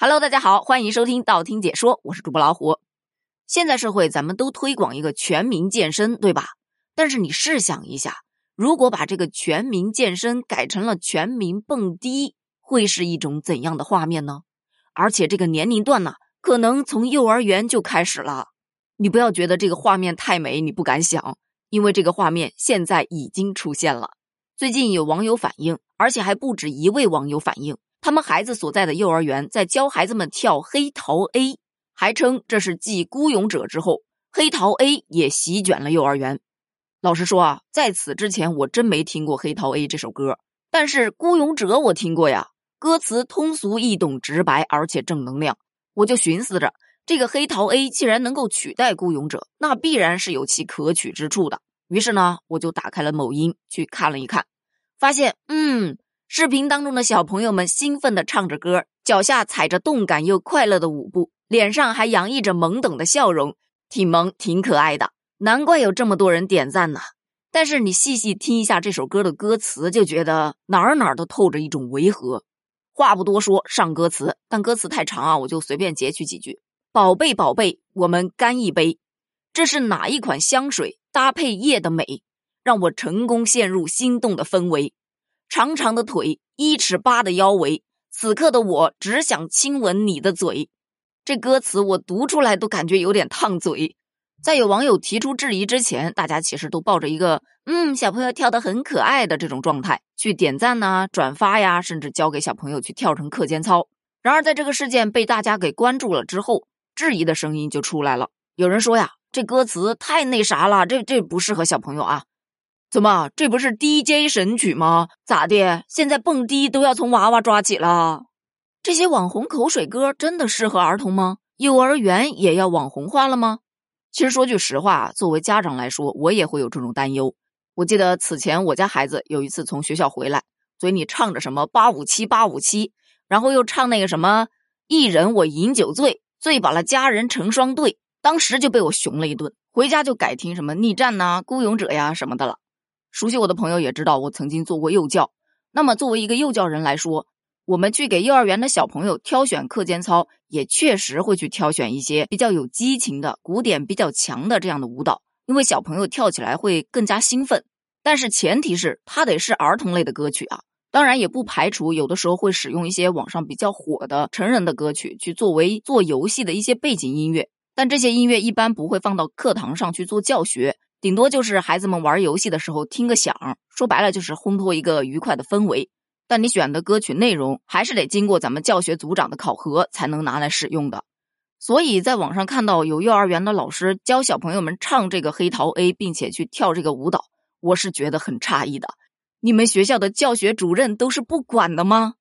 Hello，大家好，欢迎收听道听解说，我是主播老虎。现在社会咱们都推广一个全民健身，对吧？但是你试想一下，如果把这个全民健身改成了全民蹦迪，会是一种怎样的画面呢？而且这个年龄段呢，可能从幼儿园就开始了。你不要觉得这个画面太美，你不敢想，因为这个画面现在已经出现了。最近有网友反映，而且还不止一位网友反映。他们孩子所在的幼儿园在教孩子们跳黑桃 A，还称这是继孤勇者之后，黑桃 A 也席卷了幼儿园。老实说啊，在此之前我真没听过黑桃 A 这首歌，但是孤勇者我听过呀，歌词通俗易懂、直白，而且正能量。我就寻思着，这个黑桃 A 既然能够取代孤勇者，那必然是有其可取之处的。于是呢，我就打开了某音去看了一看，发现，嗯。视频当中的小朋友们兴奋地唱着歌，脚下踩着动感又快乐的舞步，脸上还洋溢着懵懂的笑容，挺萌挺可爱的，难怪有这么多人点赞呢。但是你细细听一下这首歌的歌词，就觉得哪儿哪儿都透着一种违和。话不多说，上歌词，但歌词太长啊，我就随便截取几句：“宝贝宝贝，我们干一杯，这是哪一款香水搭配夜的美，让我成功陷入心动的氛围。”长长的腿，一尺八的腰围，此刻的我只想亲吻你的嘴。这歌词我读出来都感觉有点烫嘴。在有网友提出质疑之前，大家其实都抱着一个“嗯，小朋友跳得很可爱”的这种状态去点赞呐、转发呀，甚至教给小朋友去跳成课间操。然而，在这个事件被大家给关注了之后，质疑的声音就出来了。有人说呀，这歌词太那啥了，这这不适合小朋友啊。怎么，这不是 DJ 神曲吗？咋的？现在蹦迪都要从娃娃抓起了？这些网红口水歌真的适合儿童吗？幼儿园也要网红化了吗？其实说句实话，作为家长来说，我也会有这种担忧。我记得此前我家孩子有一次从学校回来，嘴里唱着什么八五七八五七，然后又唱那个什么一人我饮酒醉，醉把了佳人成双对，当时就被我熊了一顿。回家就改听什么逆战呐、孤勇者呀什么的了。熟悉我的朋友也知道，我曾经做过幼教。那么，作为一个幼教人来说，我们去给幼儿园的小朋友挑选课间操，也确实会去挑选一些比较有激情的、鼓点比较强的这样的舞蹈，因为小朋友跳起来会更加兴奋。但是前提是它得是儿童类的歌曲啊。当然，也不排除有的时候会使用一些网上比较火的成人的歌曲去作为做游戏的一些背景音乐，但这些音乐一般不会放到课堂上去做教学。顶多就是孩子们玩游戏的时候听个响，说白了就是烘托一个愉快的氛围。但你选的歌曲内容还是得经过咱们教学组长的考核才能拿来使用的。所以在网上看到有幼儿园的老师教小朋友们唱这个黑桃 A，并且去跳这个舞蹈，我是觉得很诧异的。你们学校的教学主任都是不管的吗？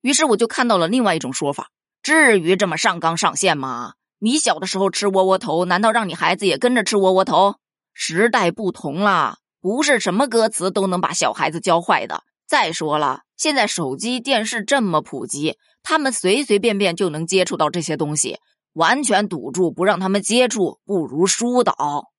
于是我就看到了另外一种说法：至于这么上纲上线吗？你小的时候吃窝窝头，难道让你孩子也跟着吃窝窝头？时代不同了，不是什么歌词都能把小孩子教坏的。再说了，现在手机、电视这么普及，他们随随便便就能接触到这些东西，完全堵住不让他们接触，不如疏导。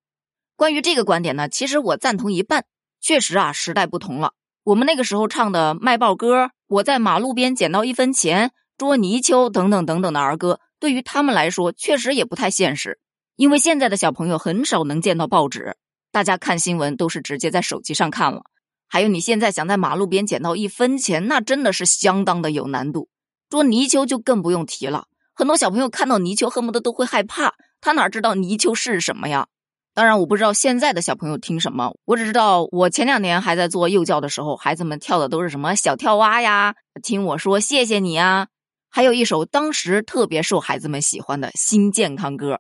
关于这个观点呢，其实我赞同一半。确实啊，时代不同了。我们那个时候唱的卖报歌，我在马路边捡到一分钱，捉泥鳅等等等等的儿歌，对于他们来说，确实也不太现实。因为现在的小朋友很少能见到报纸，大家看新闻都是直接在手机上看了。还有，你现在想在马路边捡到一分钱，那真的是相当的有难度。捉泥鳅就更不用提了，很多小朋友看到泥鳅恨不得都会害怕，他哪知道泥鳅是什么呀？当然，我不知道现在的小朋友听什么，我只知道我前两年还在做幼教的时候，孩子们跳的都是什么小跳蛙呀，听我说谢谢你啊，还有一首当时特别受孩子们喜欢的新健康歌。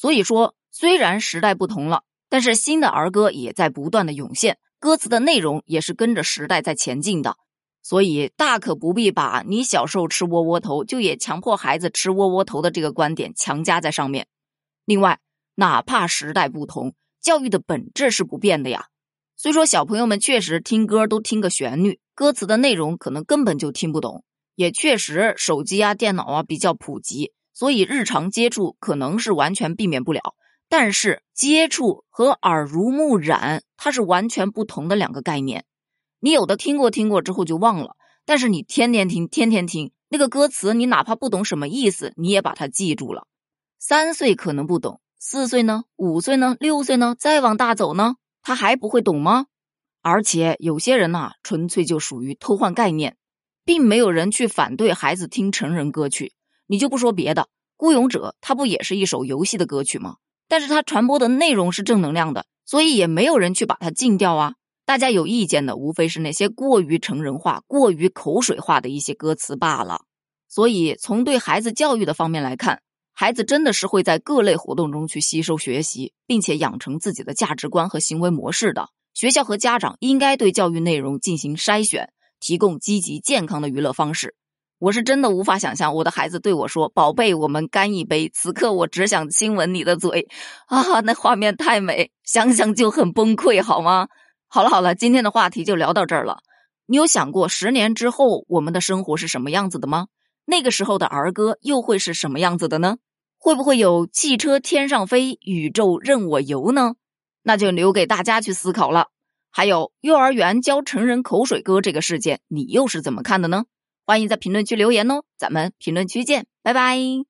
所以说，虽然时代不同了，但是新的儿歌也在不断的涌现，歌词的内容也是跟着时代在前进的。所以大可不必把你小时候吃窝窝头，就也强迫孩子吃窝窝头的这个观点强加在上面。另外，哪怕时代不同，教育的本质是不变的呀。虽说小朋友们确实听歌都听个旋律，歌词的内容可能根本就听不懂，也确实手机啊、电脑啊比较普及。所以日常接触可能是完全避免不了，但是接触和耳濡目染它是完全不同的两个概念。你有的听过听过之后就忘了，但是你天天听，天天听那个歌词，你哪怕不懂什么意思，你也把它记住了。三岁可能不懂，四岁呢？五岁呢？六岁呢？再往大走呢？他还不会懂吗？而且有些人呐，纯粹就属于偷换概念，并没有人去反对孩子听成人歌曲。你就不说别的，《孤勇者》它不也是一首游戏的歌曲吗？但是它传播的内容是正能量的，所以也没有人去把它禁掉啊。大家有意见的，无非是那些过于成人化、过于口水化的一些歌词罢了。所以，从对孩子教育的方面来看，孩子真的是会在各类活动中去吸收学习，并且养成自己的价值观和行为模式的。学校和家长应该对教育内容进行筛选，提供积极健康的娱乐方式。我是真的无法想象我的孩子对我说：“宝贝，我们干一杯。”此刻我只想亲吻你的嘴啊，那画面太美，想想就很崩溃，好吗？好了好了，今天的话题就聊到这儿了。你有想过十年之后我们的生活是什么样子的吗？那个时候的儿歌又会是什么样子的呢？会不会有汽车天上飞，宇宙任我游呢？那就留给大家去思考了。还有幼儿园教成人口水歌这个事件，你又是怎么看的呢？欢迎在评论区留言哦，咱们评论区见，拜拜。